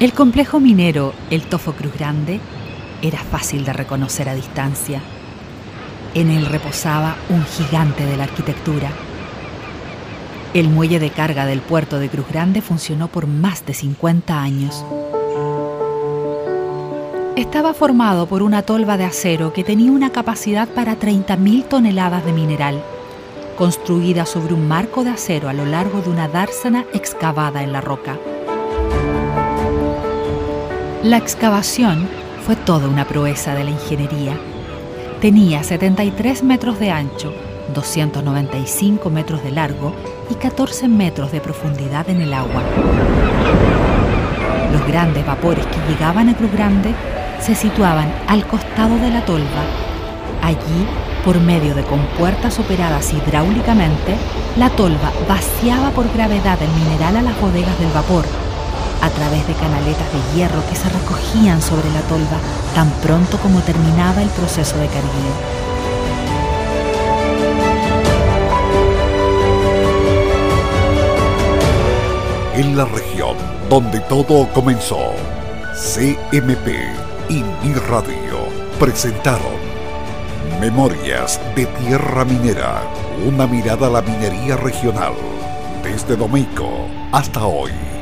El complejo minero El Tofo Cruz Grande era fácil de reconocer a distancia. En él reposaba un gigante de la arquitectura. El muelle de carga del puerto de Cruz Grande funcionó por más de 50 años. Estaba formado por una tolva de acero que tenía una capacidad para 30.000 toneladas de mineral, construida sobre un marco de acero a lo largo de una dársena excavada en la roca. La excavación fue toda una proeza de la ingeniería. Tenía 73 metros de ancho, 295 metros de largo y 14 metros de profundidad en el agua. Los grandes vapores que llegaban a Cruz Grande se situaban al costado de la tolva. Allí, por medio de compuertas operadas hidráulicamente, la tolva vaciaba por gravedad el mineral a las bodegas del vapor a través de canaletas de hierro que se recogían sobre la tolva tan pronto como terminaba el proceso de carguillo. En la región donde todo comenzó, CMP y Mi Radio presentaron Memorias de Tierra Minera, una mirada a la minería regional, desde Domico hasta hoy.